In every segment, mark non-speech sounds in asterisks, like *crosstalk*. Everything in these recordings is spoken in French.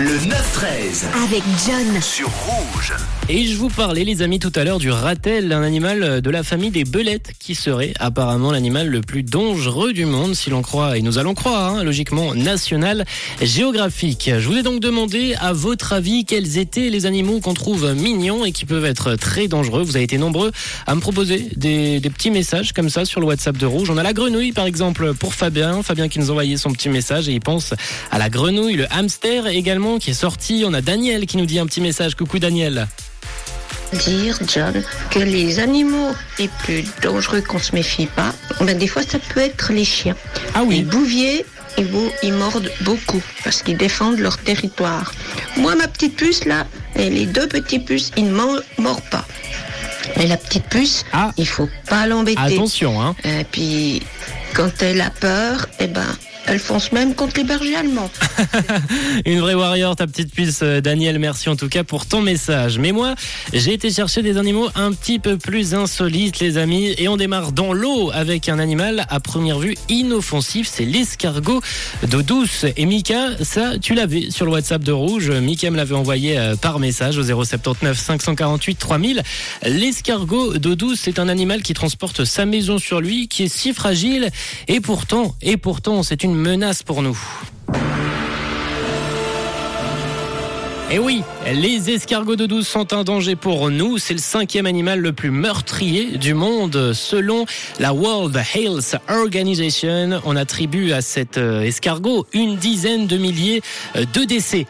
Le 9-13 avec John. sur Rouge. Et je vous parlais, les amis, tout à l'heure du ratel, un animal de la famille des belettes, qui serait apparemment l'animal le plus dangereux du monde, si l'on croit, et nous allons croire, hein, logiquement, national géographique. Je vous ai donc demandé, à votre avis, quels étaient les animaux qu'on trouve mignons et qui peuvent être très dangereux. Vous avez été nombreux à me proposer des, des petits messages comme ça sur le WhatsApp de Rouge. On a la grenouille, par exemple, pour Fabien. Fabien qui nous a envoyé son petit message et il pense à la grenouille, le hamster également qui est sorti. On a Daniel qui nous dit un petit message. Coucou Daniel. dire, John, que les animaux les plus dangereux qu'on se méfie pas, ben des fois ça peut être les chiens. Ah Les bouviers, ils, mordent beaucoup parce qu'ils défendent leur territoire. Moi, ma petite puce là, et les deux petits puces, ils ne mordent pas. Mais la petite puce, Ah. il faut pas l'embêter. Attention, hein. Et puis, quand elle a peur, eh ben, elle fonce même contre les bergers allemands. *laughs* Une vraie warrior, ta petite puce, euh, Daniel. Merci en tout cas pour ton message. Mais moi, j'ai été chercher des animaux un petit peu plus insolites, les amis. Et on démarre dans l'eau avec un animal à première vue inoffensif. C'est l'escargot d'eau douce. Et Mika, ça, tu l'avais sur le WhatsApp de Rouge. Mika me l'avait envoyé euh, par message au 079 548 3000. L'escargot d'eau douce, c'est un animal qui transporte sa maison sur lui, qui est si fragile. Et pourtant, et pourtant, c'est une menace pour nous. Et oui, les escargots de douce sont un danger pour nous. C'est le cinquième animal le plus meurtrier du monde. Selon la World Health Organization, on attribue à cet euh, escargot une dizaine de milliers euh, de décès.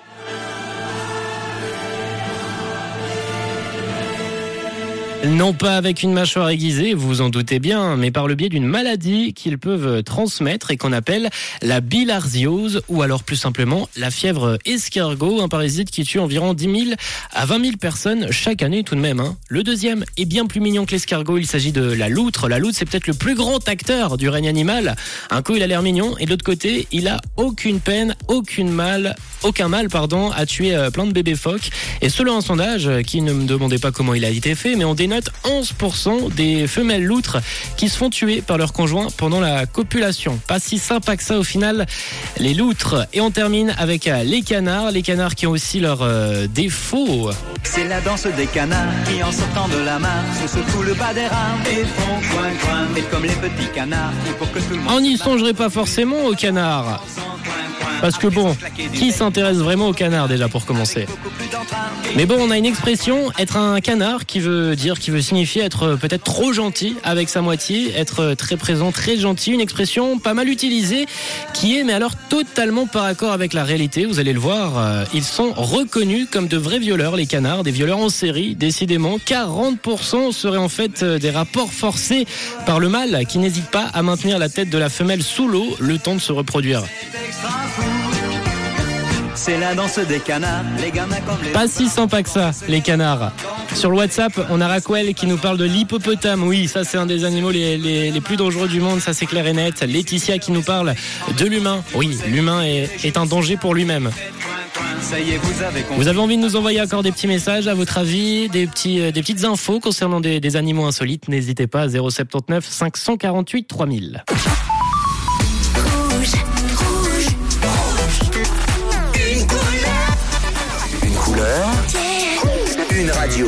Non pas avec une mâchoire aiguisée, vous vous en doutez bien, mais par le biais d'une maladie qu'ils peuvent transmettre et qu'on appelle la bilharziose ou alors plus simplement la fièvre escargot, un parasite qui tue environ 10 000 à 20 000 personnes chaque année tout de même. hein. Le deuxième est bien plus mignon que l'escargot, il s'agit de la loutre. La loutre c'est peut-être le plus grand acteur du règne animal. Un coup il a l'air mignon et de l'autre côté il a aucune peine, aucune mal, aucun mal pardon à tuer euh, plein de bébés phoques. Et selon un sondage euh, qui ne me demandait pas comment il a été fait, mais on dénote 11% des femelles loutres qui se font tuer par leur conjoint pendant la copulation. Pas si sympa que ça au final, les loutres. Et on termine avec euh, les canards, les canards qui ont aussi leurs euh, défauts. C'est la danse des canards qui en sortant de la mare se secouent le bas des rames et font coin coin. Et comme les petits canards, il faut que tout le monde On n'y songerait pas forcément aux canards. Parce que bon, qui s'intéresse vraiment aux canards déjà pour commencer Mais bon, on a une expression, être un canard, qui veut dire, qui veut signifier être euh, peut-être trop gentil avec sa moitié, être euh, très présent, très gentil, une expression pas mal utilisée, qui est mais alors totalement par accord avec la réalité. Vous allez le voir, euh, ils sont reconnus comme de vrais violeurs, les canards, des violeurs en série, décidément. 40% seraient en fait des rapports forcés par le mâle, qui n'hésite pas à maintenir la tête de la femelle sous l'eau le temps de se reproduire. C'est la danse des canards, les gamins comme les Pas si sympa que ça, les canards. Sur le WhatsApp, on a Raquel qui nous parle de l'hippopotame. Oui, ça c'est un des animaux les, les- les plus dangereux du monde, ça c'est clair et net. Laetitia qui nous parle de l'humain. Oui, l'humain est, est un danger pour lui-même. Vous avez envie de nous envoyer encore des petits messages, à votre avis, des, petits, euh, des petites infos concernant des, des animaux insolites? N'hésitez pas, 079 548 3000. Rouge, rouge, Une radio.